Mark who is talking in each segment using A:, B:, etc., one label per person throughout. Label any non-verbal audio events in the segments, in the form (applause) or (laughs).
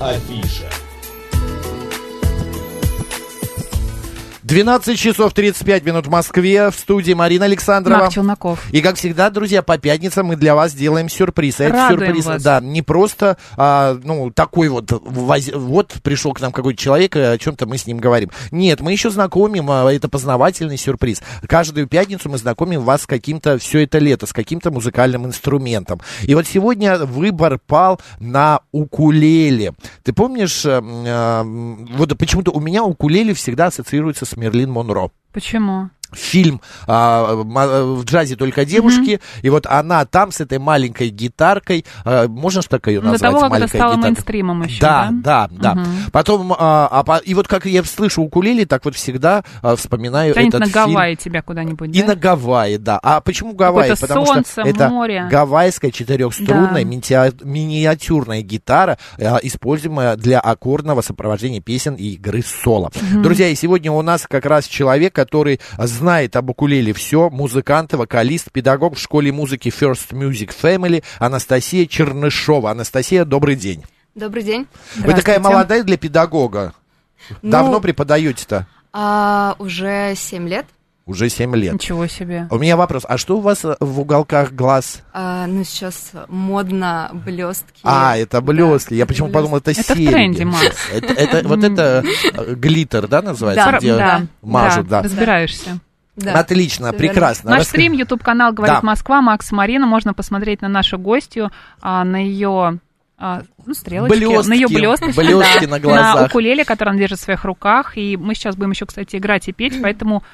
A: Афиша.
B: 12 часов 35 минут в Москве. В студии Марина Александрова.
C: Марк Челноков.
B: И как всегда, друзья, по пятницам мы для вас делаем сюрприз. А
C: Радуем
B: сюрприз,
C: вас.
B: да, не просто, а, ну, такой вот, воз- вот пришел к нам какой-то человек, и о чем-то мы с ним говорим. Нет, мы еще знакомим, а, это познавательный сюрприз. Каждую пятницу мы знакомим вас с каким-то, все это лето, с каким-то музыкальным инструментом. И вот сегодня выбор пал на укулеле. Ты помнишь, э, э, вот почему-то у меня укулеле всегда ассоциируется с Мерлин Монро
C: Почему?
B: Фильм а, в джазе только девушки, и вот она там с этой маленькой гитаркой, а, можно ж так ее
C: До
B: назвать?
C: того, как это
B: маленькая
C: стало
B: гитарка?
C: мейнстримом еще,
B: Да,
C: да?
B: да, да.
C: Мгм.
B: Потом, а, а и вот как я слышу укулеле, так вот всегда а, вспоминаю
C: Тянет
B: этот
C: на
B: фильм.
C: Гавайи тебя куда-нибудь,
B: И
C: да?
B: на Гавайи, да. А почему Гавайи?
C: Какое-то
B: Потому
C: солнце,
B: что это
C: море.
B: гавайская четырехструнная
C: Да.
B: миниатю- миниатюрная гитара, а, используемая для аккордного сопровождения песен и игры соло. Друзья, и сегодня у нас как раз человек, который знает об укулеле все, музыкант, вокалист, педагог в школе музыки First Music Family Анастасия Чернышова. Анастасия, добрый день.
D: Добрый день.
B: Вы такая молодая для педагога.
D: Ну,
B: Давно преподаете-то?
D: а, уже 7 лет.
B: Уже 7 лет.
C: Ничего себе.
B: У меня вопрос, а что у вас э, в уголках глаз?
D: А, ну, сейчас модно блестки.
B: А, это блестки. Я
D: это
B: почему
D: блестки.
B: подумал, это
C: Это в
B: серьги.
C: тренде, Макс.
B: Это, это- вот это э, глиттер, да, называется?
D: Да,
B: где
C: да,
B: мажут, да.
C: разбираешься.
D: Да.
B: Отлично,
D: всё верно.
B: прекрасно.
C: Наш
B: Рас-
C: стрим, YouTube-канал «Говорит
B: Да.
C: Москва», Макс Марина. Можно посмотреть на нашу гостью, а, на ее а, ну, стрелочки,
B: Блестки,
C: на ее блесточки,
B: блестки
C: да,
B: на глазах.
C: укулеле, который она держит в своих руках. И мы сейчас будем еще, кстати, играть и петь, поэтому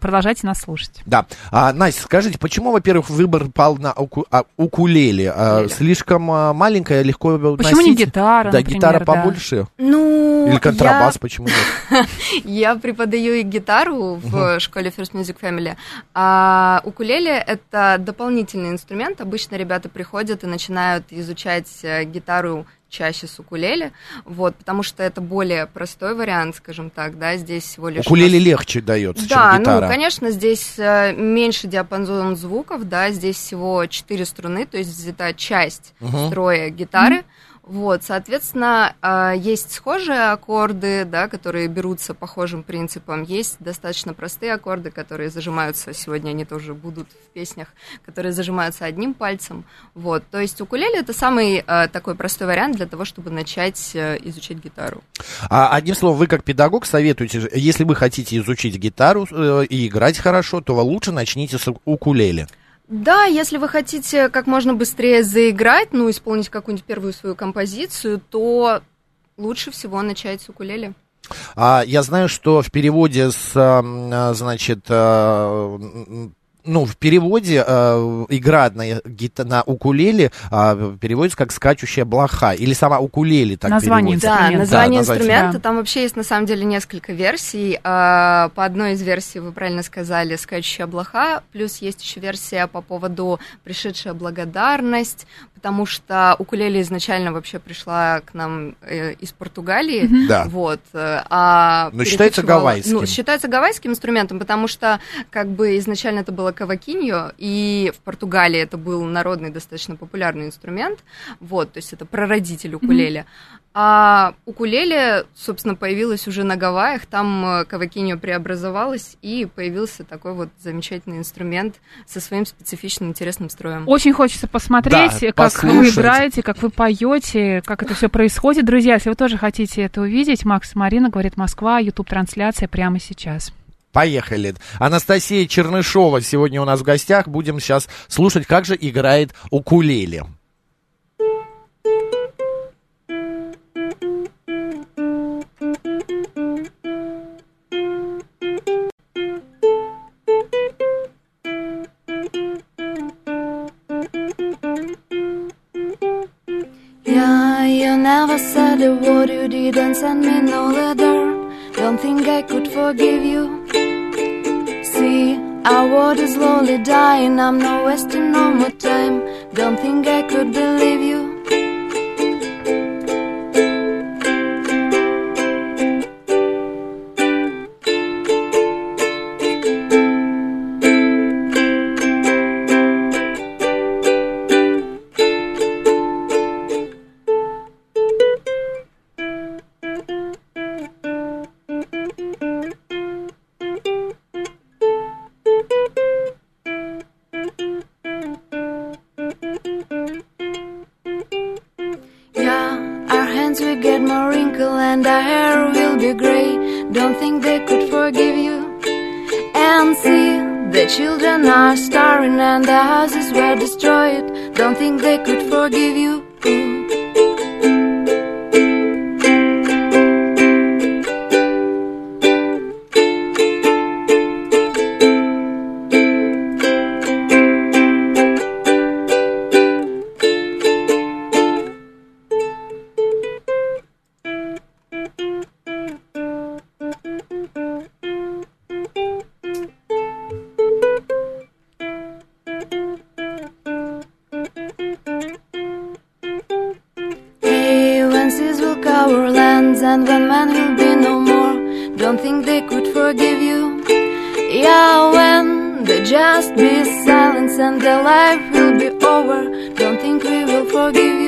C: продолжайте нас слушать.
B: Да. А, Настя, скажите, почему, во-первых, выбор пал на уку- а, укулеле? А, слишком а, маленькая, легко
C: Почему не
B: носить?
C: гитара,
B: Да,
C: например,
B: гитара
C: да?
B: побольше.
D: Ну,
B: Или контрабас, почему нет?
D: Я, (laughs) я преподаю и гитару в школе First Music Family, а укулеле — это дополнительный инструмент. Обычно ребята приходят и начинают изучать э, гитару чаще с укулеле, вот, потому что это более простой вариант, скажем так, да, здесь всего лишь...
B: Укулеле
D: нас-
B: легче дается,
D: Да,
B: чем гитара.
D: ну, конечно, здесь э, меньше диапазон звуков, да, здесь всего 4 струны, то есть взята часть
B: Мгм.
D: строя гитары. Вот, соответственно, э, есть схожие аккорды, да, которые берутся похожим принципом. Есть достаточно простые аккорды, которые зажимаются, сегодня они тоже будут в песнях, которые зажимаются одним пальцем. Вот, то есть укулеле это самый э, такой простой вариант для того, чтобы начать э, изучать гитару.
B: А, одним словом, вы как педагог советуете, если вы хотите изучить гитару э, и играть хорошо, то лучше начните с укулеле.
D: Да, если вы хотите как можно быстрее заиграть, ну, исполнить какую-нибудь первую свою композицию, то лучше всего начать с укулеле.
B: А, я знаю, что в переводе с, а, значит, м, ну, в переводе э, игра на, гита- на укулеле а, переводится как скачущая блоха. Или сама укулеле так
C: Название
B: переводится.
D: Да, название
B: Да,
D: инструмента,
C: Да.
D: там вообще есть на самом деле несколько версий. А, По одной из версий, вы правильно сказали, скачущая блоха, плюс есть еще версия по поводу пришедшая благодарность, потому что укулеле изначально вообще пришла к нам э, из Португалии.
B: Да.
D: Вот, э, а
B: Но считается гавайским.
D: Ну, считается гавайским инструментом, потому что как бы изначально это было кавакиньо, и в Португалии это был народный достаточно популярный инструмент. Вот, то есть это прародитель укулеле. А укулеле, собственно, появилась уже на Гавайях, там э, кавакиньо преобразовалась, и появился такой вот замечательный инструмент со своим специфичным интересным строем.
C: Очень хочется посмотреть,
B: Да,
C: как вы
B: послушать.
C: играете, как вы поете, как это все происходит. Друзья, если вы тоже хотите это увидеть, Макс и Марина говорит Москва, YouTube-трансляция прямо сейчас.
B: Поехали. Анастасия Чернышова сегодня у нас в гостях. Будем сейчас слушать, как же играет укулеле.
E: Don't think I could forgive you. Our world is slowly dying, I'm not wasting no more time. Don't think I could believe you. And our hair will be gray. Don't think they could forgive you. And see, the children are starving and the houses were destroyed. Don't think they could forgive you. Cover lands and when man will be no more, don't think they could forgive you. Yeah, when they just be silence and the life will be over, don't think we will forgive you.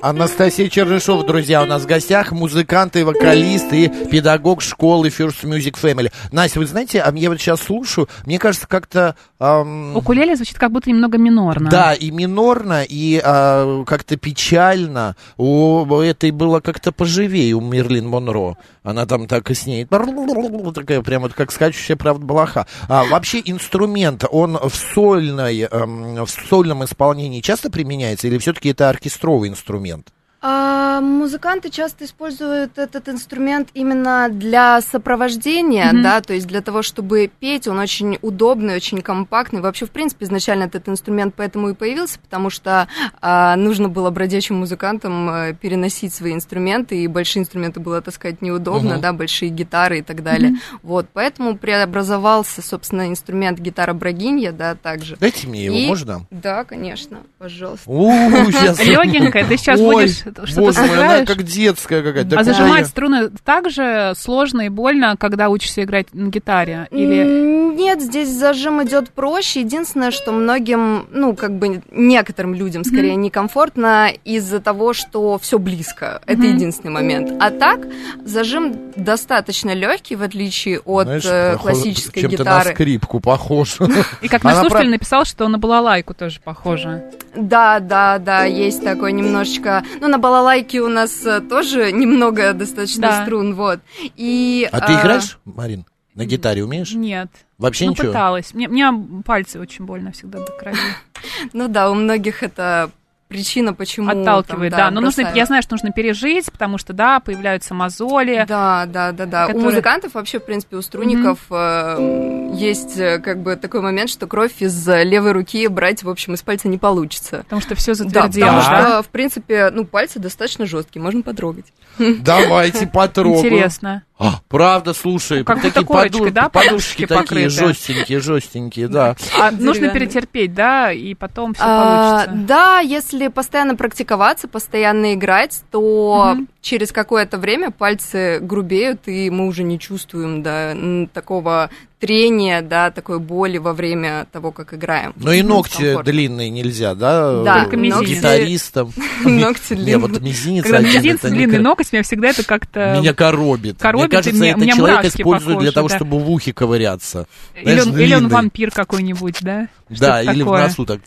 B: Анастасия Чернышова, друзья, у нас в гостях музыкант и вокалист и педагог школы First Music Family. Настя, вы знаете, а я вот сейчас слушаю, мне кажется, как-то... ам,
C: Укулеле звучит как будто немного минорно.
B: Да, и минорно, и а, как-то печально. У этой было как-то поживее, у Мерлин Монро. Она там так и с ней... Такая прям вот как скачущая, правда, блоха. А, вообще инструмент, он в, сольной, эм, в сольном исполнении часто применяется или все-таки это оркестровый инструмент?
D: А, музыканты часто используют этот инструмент именно для сопровождения,
C: Мгм.
D: да, то есть для того, чтобы петь, он очень удобный, очень компактный. Вообще, в принципе, изначально этот инструмент поэтому и появился, потому что а, нужно было бродячим музыкантам э, переносить свои инструменты, и большие инструменты было таскать неудобно,
B: Мгм.
D: да, большие гитары и так далее. Вот, поэтому преобразовался, собственно, инструмент гитара брагинья, да, также.
B: Дайте мне его,
D: И-
B: можно?
D: Да, конечно, пожалуйста.
C: Легенькая, ты сейчас будешь что-то
B: боже мой, она как детская какая-то.
C: А зажимать струны так же сложно и больно, когда учишься играть на гитаре? Или
D: Нет, здесь зажим идет проще. Единственное, что многим, ну, как бы некоторым людям скорее некомфортно из-за того, что все близко. Это единственный момент. А так, зажим достаточно легкий, в отличие от
B: Знаешь,
D: э,
B: похоже-
D: классической
B: чем-то
D: гитары.
B: на скрипку похож.
C: и как
B: Она
C: наш слушатель
B: про-
C: написал, что на балалайку тоже похоже.
D: Да, да, да, есть такой немножечко. Ну, на балалайке у нас э, тоже немного достаточно
C: Да.
D: струн, вот. И,
B: А ты
D: а,
B: играешь, Марин? На гитаре умеешь?
C: Нет.
B: Вообще
C: ну,
B: ничего?
C: пыталась. Мне, мне пальцы очень больно всегда до крови. (laughs)
D: Ну да, у многих это причина, почему... там,
C: Отталкивает, да. Но нужно, я знаю, что нужно пережить, потому что, да, появляются мозоли.
D: Да, да, да, да.
C: которые-
D: У музыкантов вообще, в принципе, у струнников э, есть э, как бы такой момент, что кровь из э, левой руки брать, в общем, из пальца не получится.
C: Потому что все
D: Да,
C: затвердело.
D: потому
B: Да.
D: что, в принципе, ну, пальцы достаточно жесткие, можно потрогать.
B: Давайте (laughs) потрогаю.
C: Интересно.
B: А, правда, слушай,
C: Как
B: такие
C: будто корочкой,
B: поду-
C: да,
B: подушки
C: подушки
B: такие
C: покрыты?
B: жестенькие, жестенькие, да.
C: А нужно перетерпеть, да, и потом все
D: А,
C: получится.
D: да, если постоянно практиковаться, постоянно играть, то
C: Мгм.
D: через какое-то время пальцы грубеют, и мы уже не чувствуем да, такого трения, да, такой боли во время того, как играем.
B: Но и ногти
D: Дискомфорт.
B: длинные нельзя, да?
D: Да,
C: Только мизинец.
B: Гитаристам. (laughs)
D: Ногти длинные.
B: вот мизинец
C: Когда мизинец, длинный ноготь, меня всегда это как-то...
B: Меня коробит.
C: Коробит,
B: Мне кажется, это человек использует для того, чтобы в ухе ковыряться.
C: Или он, вампир какой-нибудь, да?
B: Да, или в носу так.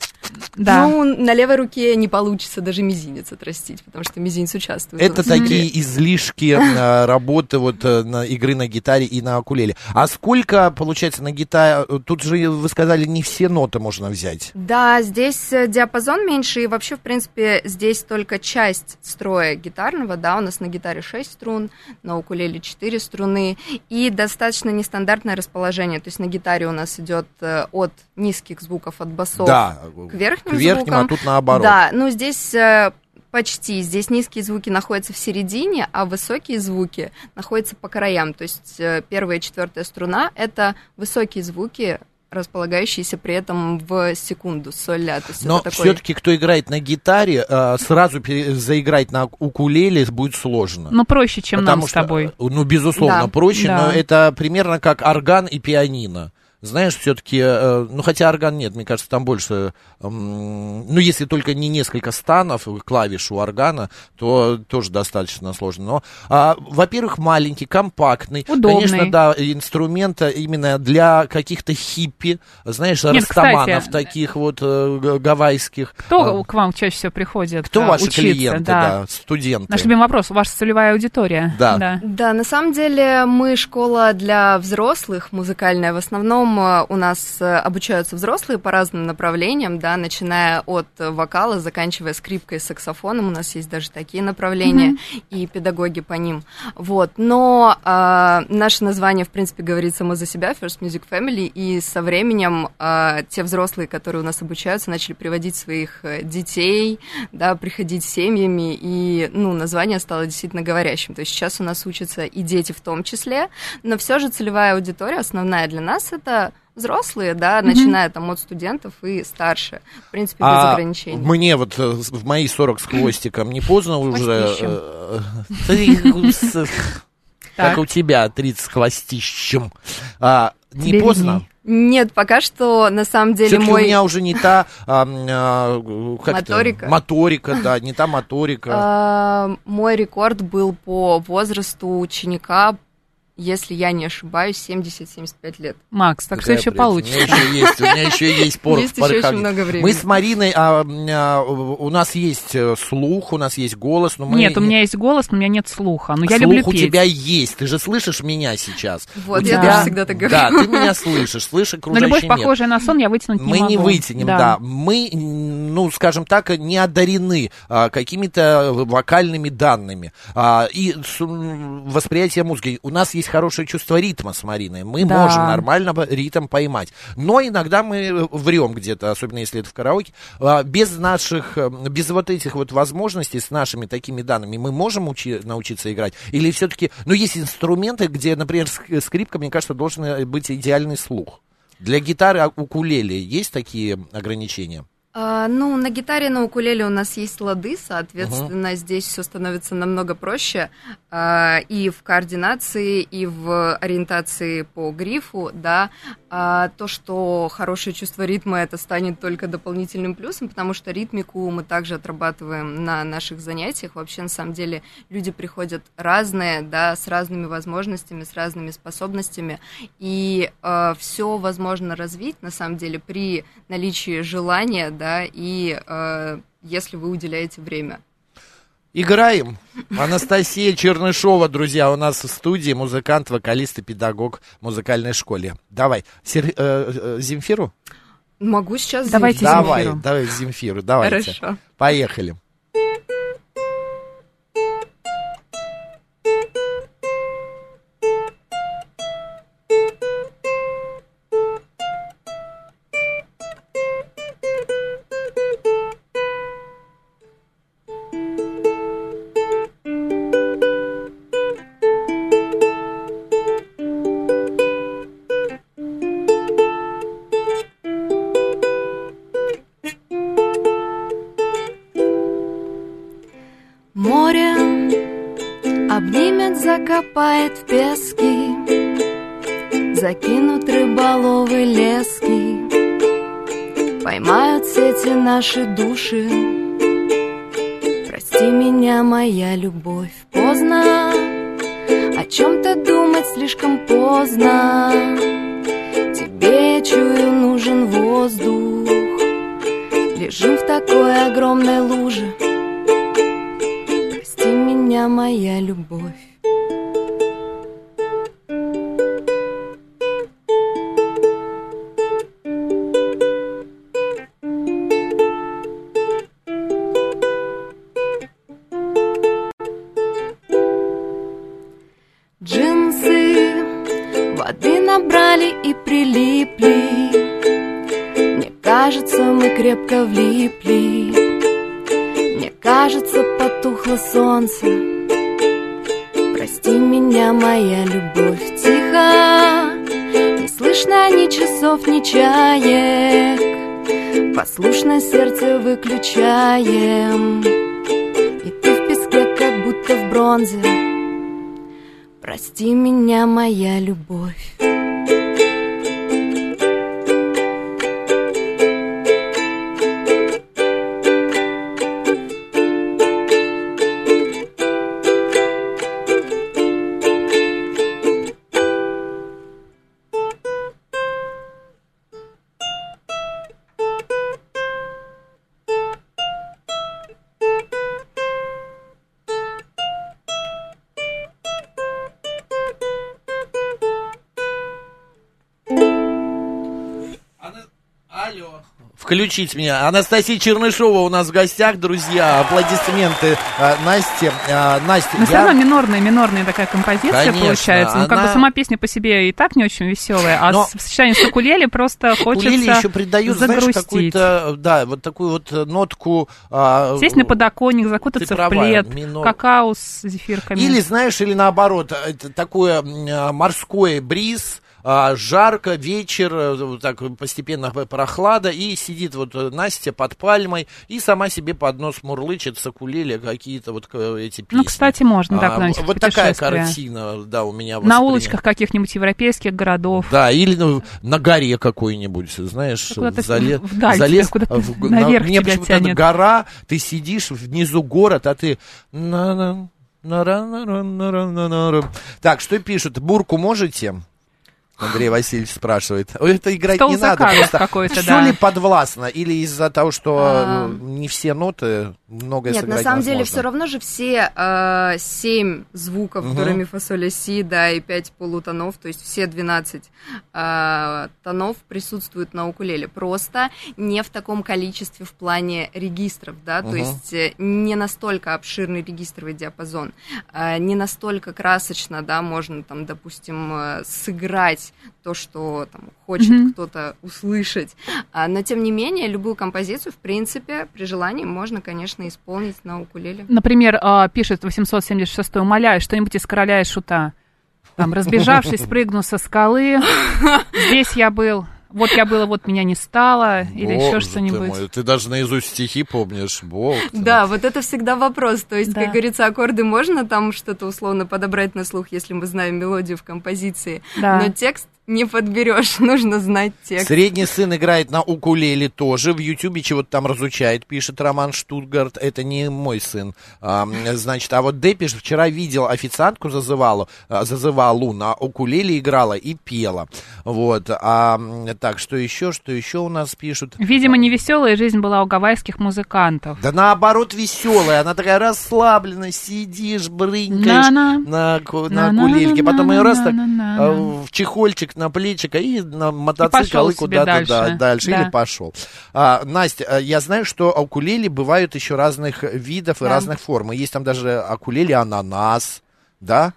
C: Да.
D: Ну, на левой руке не получится даже мизинец отрастить, потому что мизинец участвует.
B: Это такие излишки э, работы вот э, на игры на гитаре и на акулеле. А сколько, получается, на гитаре... Тут же, вы сказали, не все ноты можно взять.
D: Да, здесь э, диапазон меньше, и вообще, в принципе, здесь только часть строя гитарного, да, у нас на гитаре 6 струн, на укулеле 4 струны, и достаточно нестандартное расположение, то есть на гитаре у нас идет э, от низких звуков, от басов
B: Да,
D: к верхним
B: к верхним,
D: звукам.
B: а тут наоборот.
D: Да, ну здесь э, почти. Здесь низкие звуки находятся в середине, а высокие звуки находятся по краям. То есть э, первая и четвертая струна это высокие звуки, располагающиеся при этом в секунду соль ля. То есть
B: Но
D: такой...
B: все-таки, кто играет на гитаре, э, сразу заиграть на укулеле будет сложно.
C: Но проще, чем
B: Потому
C: нам с
B: что,
C: тобой.
B: э, Ну, безусловно,
D: Да.
B: проще,
C: Да.
B: но это примерно как орган и пианино. Знаешь, все-таки, ну, хотя орган нет, мне кажется, там больше, ну, если только не несколько станов, клавиш у органа, то тоже достаточно сложно. Но, а, во-первых, маленький, компактный.
C: Удобный.
B: Конечно, да, инструмент именно для каких-то хиппи, знаешь,
C: Нет,
B: растаманов
C: кстати,
B: таких вот э, гавайских.
C: Кто
B: А,
C: к вам чаще всего приходит
B: Кто ваши
C: учиться?
B: клиенты,
C: да.
B: да, студенты?
C: Наш любимый вопрос. Ваша целевая аудитория.
B: Да.
D: Да, на самом деле мы школа для взрослых, музыкальная. В основном э, у нас э, обучаются взрослые по разным направлениям, да, начиная от э, вокала, заканчивая скрипкой, саксофоном. У нас есть даже такие направления и педагоги по ним. Вот, но а, наше название, в принципе, говорит само за себя, First Music Family, и со временем а, те взрослые, которые у нас обучаются, начали приводить своих э, детей, да, приходить семьями, и, ну, название стало действительно говорящим. То есть сейчас у нас учатся и дети в том числе, но все же целевая аудитория основная для нас это взрослые, да, начиная там от студентов и старше, в принципе, без
B: А
D: ограничений.
B: мне вот э, в мои 40 с хвостиком не поздно уже... Э. Как у тебя 30 с хвостищем. А, Не поздно?
D: Нет, пока что на самом деле
B: Все-таки
D: мой...
B: у меня уже не та а, а, как это?
D: Моторика.
B: моторика, да, не та моторика.
D: А, мой рекорд был по возрасту ученика, если я не ошибаюсь, 70-75 лет.
C: Макс, так что еще получится.
B: У меня еще есть, у меня еще есть (laughs) порох
D: Есть еще очень много времени.
B: Мы с Мариной, а, а, у нас есть э, слух, у нас есть голос, но мы...
C: Нет, у меня есть голос, но у меня нет слуха. Но я
B: Слух
C: люблю
B: у
C: петь.
B: тебя есть, ты же слышишь меня сейчас.
D: Вот,
B: У
D: я
B: тебя-
D: тоже всегда так говорю.
B: Да, ты меня слышишь, слышишь (laughs)
C: Но
B: окружающий
C: любовь,
B: мир.
C: похожая на сон, я вытянуть
B: Мы
C: не могу.
B: не вытянем, да. Мы, м, ну, скажем так, не одарены а, какими-то вокальными данными. А, и с, восприятие музыки. У нас есть хорошее чувство ритма с Мариной. Мы
C: Да.
B: можем нормально ритм поймать. Но иногда мы врем где-то, особенно если это в караоке. А, без наших, э, без вот этих вот возможностей, с нашими такими данными, мы можем учи- научиться играть? Или все-таки, ну, есть инструменты, где, например, ск- скрипка, мне кажется, должен быть идеальный слух. Для гитары а, укулеле есть такие ограничения?
D: А, ну, на гитаре, на укулеле у нас есть лады, соответственно, здесь все становится намного проще а, и в координации, и в ориентации по грифу, да. А, то, что хорошее чувство ритма, это станет только дополнительным плюсом, потому что ритмику мы также отрабатываем на наших занятиях. Вообще, на самом деле, люди приходят разные, да, с разными возможностями, с разными способностями, и все возможно развить, на самом деле, при наличии желания, да, и э, если вы уделяете время.
B: Играем. Анастасия Чернышова, друзья, у нас в студии музыкант, вокалист и педагог в музыкальной школе. Давай, Сер- э, э, Земфиру?
D: Могу сейчас
C: Давайте
D: заявить.
B: Давай,
C: Земфиру.
B: давай Земфиру, давайте.
D: Хорошо.
B: Поехали.
E: Море обнимет, закопает в пески, Закинут рыболовы лески, Поймают сети наши души. Прости меня, моя любовь, поздно. О чем-то думать слишком поздно. Тебе, чую, нужен воздух. Лежим в такой огромной луже меня, моя любовь. Джинсы воды набрали и прилипли. Мне кажется, мы крепко влипли. Мне кажется, потухло солнце меня, моя любовь, тихо Не слышно ни часов, ни чаек. Послушно сердце выключаем. И ты в песке, как будто в бронзе. Прости меня, моя любовь
B: включить меня. Анастасия Чернышова у нас в гостях, друзья. Аплодисменты э, Насте. Э, Настя,
C: Но все
B: я-
C: равно минорная, минорная такая композиция
B: Конечно,
C: получается. Ну, как бы
B: она-
C: сама песня по себе и так не очень веселая, а
B: Но-
C: в сочетании с укулеле просто (laughs) хочется
B: Укулеле еще придают, знаешь,
C: загрустить.
B: какую-то, да, вот такую вот э, нотку... а,
C: Сесть на подоконник, закутаться
B: Ты
C: в
B: права,
C: плед,
B: минор.
C: какао с зефирками.
B: Или, знаешь, или наоборот, это такое а, морской бриз, а, жарко, вечер, э, так постепенно прохлада, и сидит вот э, Настя под пальмой, и сама себе под нос мурлычет с укулеле какие-то вот эти песни.
C: Ну, кстати, можно, да,
B: А, Вот такая картина, да, у меня
C: На улочках каких-нибудь европейских городов.
B: Да, или ну, на горе какой-нибудь, знаешь,
C: Да куда-то
B: зале- (laughs)
C: вдаль
B: залез,
C: тебя
B: в-
C: наверх
B: мне почему-то гора, ты сидишь, внизу город, а ты... Так, что пишут? Бурку можете? Андрей Васильевич спрашивает. Это играть
C: Стол
B: не надо. Просто
C: какой-то,
B: все
C: да.
B: ли подвластно? Или из-за того, что
D: А.
B: э, не все ноты, многое
D: Нет,
B: сыграть
D: на самом деле
B: невозможно?
D: все равно же все э, семь звуков
B: Мгм.
D: до, ре, ми, фа, соль, ля, си, да, и пять полутонов, то есть все 12 э, тонов присутствуют на укулеле. Просто не в таком количестве в плане регистров, да, то
B: Мгм.
D: есть э, не настолько обширный регистровый диапазон, э, не настолько красочно, да, можно там, допустим, э, сыграть то, что там хочет
C: Мгм.
D: кто-то услышать. А, но тем не менее, любую композицию, в принципе, при желании можно, конечно, исполнить на укулеле.
C: Например, а, пишет 876 умоляю, что-нибудь из короля и шута. Там, разбежавшись, (laughs) прыгну со скалы. Здесь я был. Вот я было, вот меня не стало. Или
B: Боже
C: еще
B: ты
C: что-нибудь.
B: мой, Ты даже наизусть стихи помнишь, бог ты мой.
D: Да, вот это всегда вопрос. То есть,
C: Да.
D: как говорится, аккорды можно там что-то условно подобрать на слух, если мы знаем мелодию в композиции,
C: Да.
D: но текст не подберешь, (laughs) нужно знать текст.
B: Средний сын играет на укулеле тоже. В Ютубе чего-то там разучает, пишет Роман Штутгарт. Это не мой сын. А, значит, а вот Депиш вчера видел официантку зазывалу, а, зазывалу на укулеле играла и пела. Вот. А, так, что еще, что еще у нас пишут?
C: Видимо, невеселая жизнь была у гавайских музыкантов.
B: Да наоборот веселая, она такая расслабленная, сидишь, брынкаешь
C: На-на.
B: на, ку- на
C: На-на-на-на-на-на-на-на.
B: кулельке, потом ее раз так а, в чехольчик на плечико и на мотоцикл и,
C: себе
B: куда-то
C: дальше.
B: да, дальше
C: Да.
B: или пошел. А, Настя, а, я знаю, что укулеле бывают еще разных видов и
D: Да.
B: разных форм. И Есть там даже укулеле ананас, да?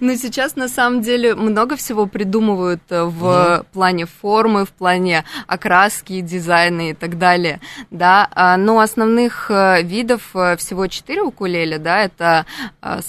D: Но сейчас, на самом деле, много всего придумывают э, в плане формы, в плане окраски, дизайна и так далее, да. А, Но основных э, видов э, всего четыре укулеле, да, это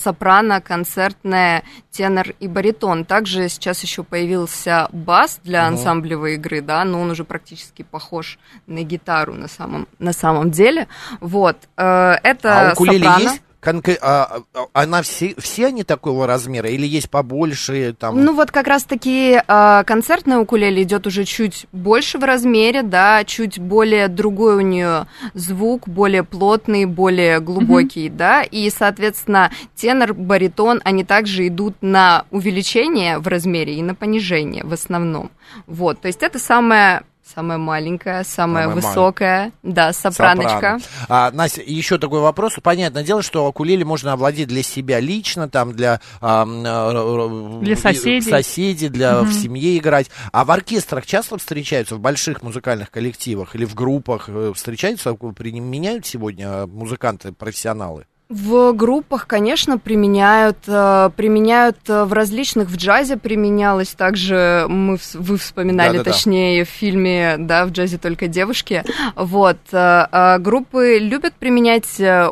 D: сопрано, концертная, тенор и баритон. Также сейчас еще появился бас для
B: Мгм.
D: ансамблевой игры, да, но он уже практически похож на гитару на самом, на самом деле. Вот. Это
B: а укулеле
D: сопрано.
B: есть? Конкре- а, а, она все, все они такого размера или есть побольше там?
D: Ну вот как раз-таки э, концертная укулеле идет уже чуть больше в размере, да, чуть более другой у нее звук, более плотный, более глубокий, да, и, соответственно, тенор, баритон, они также идут на увеличение в размере и на понижение в основном. Вот, то есть это самое Самая маленькая, самая
B: Самая
D: высокая, да, сопраночка.
B: Сопрано. А, Настя, еще такой вопрос. Понятное дело, что укулеле можно овладеть для себя лично, там для, а, а,
C: Для соседей.
B: соседей, для
C: Мгм.
B: в семье играть. А в оркестрах часто встречаются, в больших музыкальных коллективах или в группах э, встречаются, применяют сегодня э, музыканты, профессионалы?
D: В группах, конечно, применяют, э, применяют э, в различных, в джазе применялось, также мы, вы вспоминали,
B: Да-да-да.
D: точнее, в фильме, да, в джазе только девушки, вот, э, э, группы любят применять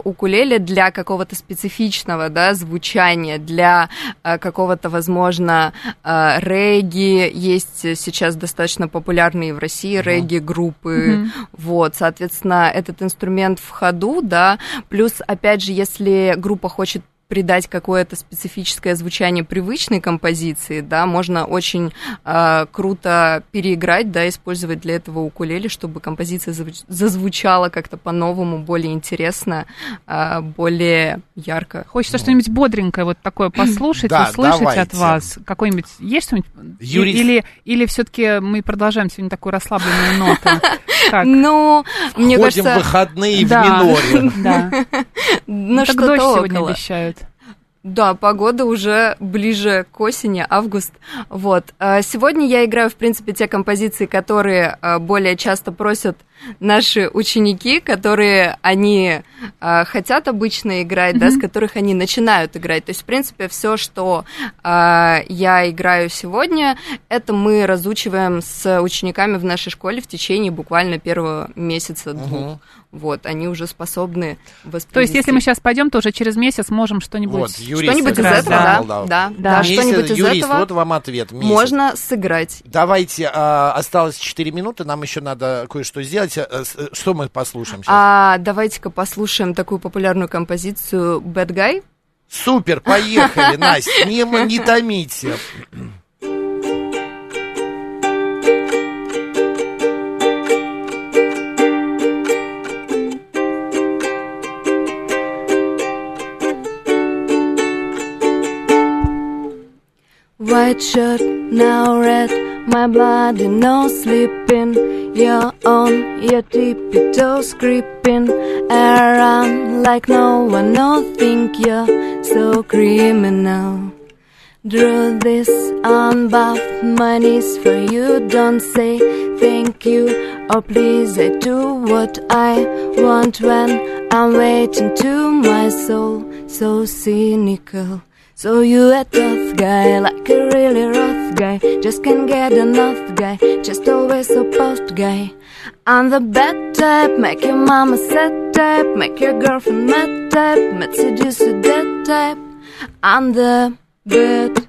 D: укулеле для какого-то специфичного, да, звучания, для какого-то, возможно, регги, есть сейчас достаточно популярные в России регги-группы,
C: Мгм.
D: вот, соответственно, этот инструмент в ходу, да, плюс, опять же, если группа хочет придать какое-то специфическое звучание привычной композиции, да, можно очень э, круто переиграть, да, использовать для этого укулеле, чтобы композиция зазвучала как-то по-новому, более интересно, э, более ярко.
C: Хочется что-нибудь бодренькое вот такое (clears throat) послушать,
B: Да,
C: услышать
B: давайте.
C: от вас. Какой-нибудь есть что-нибудь? Или, или все-таки мы продолжаем сегодня такую расслабленную ноту? (laughs)
D: Ну, мне кажется,
B: выходные в миноре. (laughs)
C: Да. (laughs)
D: ну,
C: так
D: что-то
C: дождь сегодня
D: около.
C: обещают.
D: Да, погода уже ближе к осени, август. Вот. А Сегодня я играю, в принципе, те композиции, которые а, более часто просят
F: наши ученики, которые они э, хотят обычно играть, mm-hmm. да, с которых они начинают играть. То есть, в принципе, все, что я играю сегодня, это мы разучиваем с учениками в нашей школе в течение буквально первого месяца-двух. Uh-huh. Вот, они уже способны
C: воспроизвести. То есть, если мы сейчас пойдем, то уже через месяц можем что-нибудь... Вот,
F: что-нибудь из этого, да, да, да, да, что-нибудь из
B: юрист,
F: этого
B: вот вам ответ.
F: Месяц. Можно сыграть.
B: Давайте, а, осталось 4 минуты, нам еще надо кое-что сделать. Э, что мы послушаем сейчас?
F: А, давайте-ка послушаем такую популярную композицию «Bad Guy».
B: Супер, поехали, (laughs) Настя, не, не томите.
D: White shirt, now red, my bloody nose sleeping. You're on your tippy toes creeping around like no one knows. Think you're so criminal. Drew this on buff, money's for you. Don't say thank you or please. I do what I want when I'm waiting to my soul. So cynical. So you a tough guy, like a really rough guy. Just can't get enough guy, just always so puffed guy. I'm the bad type, make your mama sad type, make your girlfriend mad type, might seduce a dead type. I'm the bad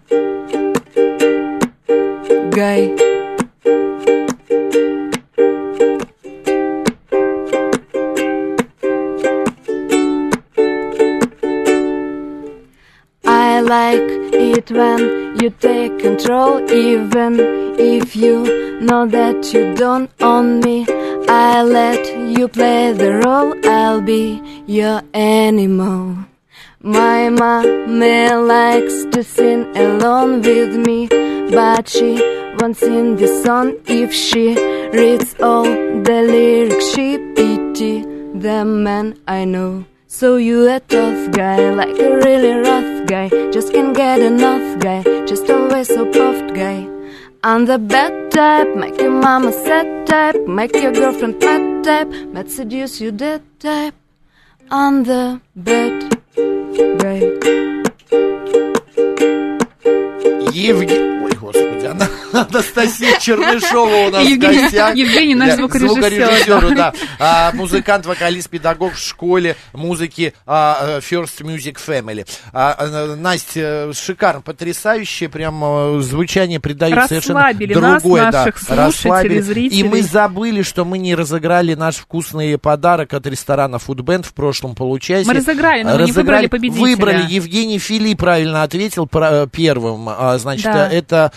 D: guy. Like it when you take control, even if you know that you don't own me. I let you play the role, I'll be your animal. My mommy likes to sing alone with me, but she won't sing the song if she reads all the lyrics. She pity the man I know. So you a tough guy, like a really rough guy. Just can't get enough guy, just always so puffed guy. I'm the bad type, make your mama sad type, make your girlfriend mad type, might seduce you dead type. I'm the bad guy.
B: Евгений... Ой, господи, Она... Анастасия Чернышова у нас Евгений, в гостях.
C: Евгений, наш звукорежиссер.
B: Звукорежиссер, да. А, музыкант, вокалист, педагог в школе музыки а, First Music Family. А, а, Настя, шикарно, потрясающе, прям а, звучание придает совершенно другое.
C: Нас, наших да, слушателей, зрителей.
B: И мы забыли, что мы не разыграли наш вкусный подарок от ресторана Foodband в прошлом получасе.
C: Мы разыграли, но разыграли, не выбрали победителя.
B: Выбрали. Евгений Филипп правильно ответил первым. А, значит, да. это,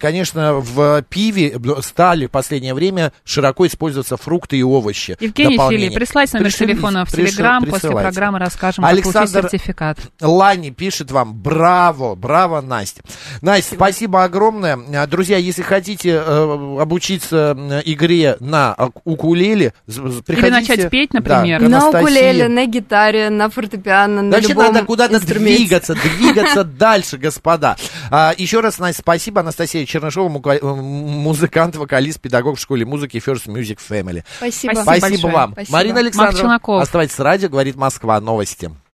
B: конечно, конечно, в пиве стали в последнее время широко использоваться фрукты и овощи.
C: Евгений Филипп, присылайте номер Пришли, телефона в Телеграм, после программы расскажем, Александр как сертификат.
B: Лани пишет вам, браво, браво, Настя. Настя, спасибо, спасибо огромное. А, друзья, если хотите э, обучиться игре на укулеле, приходите. Или
C: начать петь, например.
F: Да, на укулеле, на гитаре, на фортепиано, на Вообще любом
B: надо куда-то двигаться, двигаться (laughs) дальше, господа. А, еще раз, Настя, спасибо. Анастасия Чернышова Петрова, музыкант, вокалист, педагог в школе музыки First Music Family.
F: Спасибо.
B: Спасибо, Спасибо вам. Спасибо. Марина Александровна, оставайтесь с радио, говорит Москва, новости.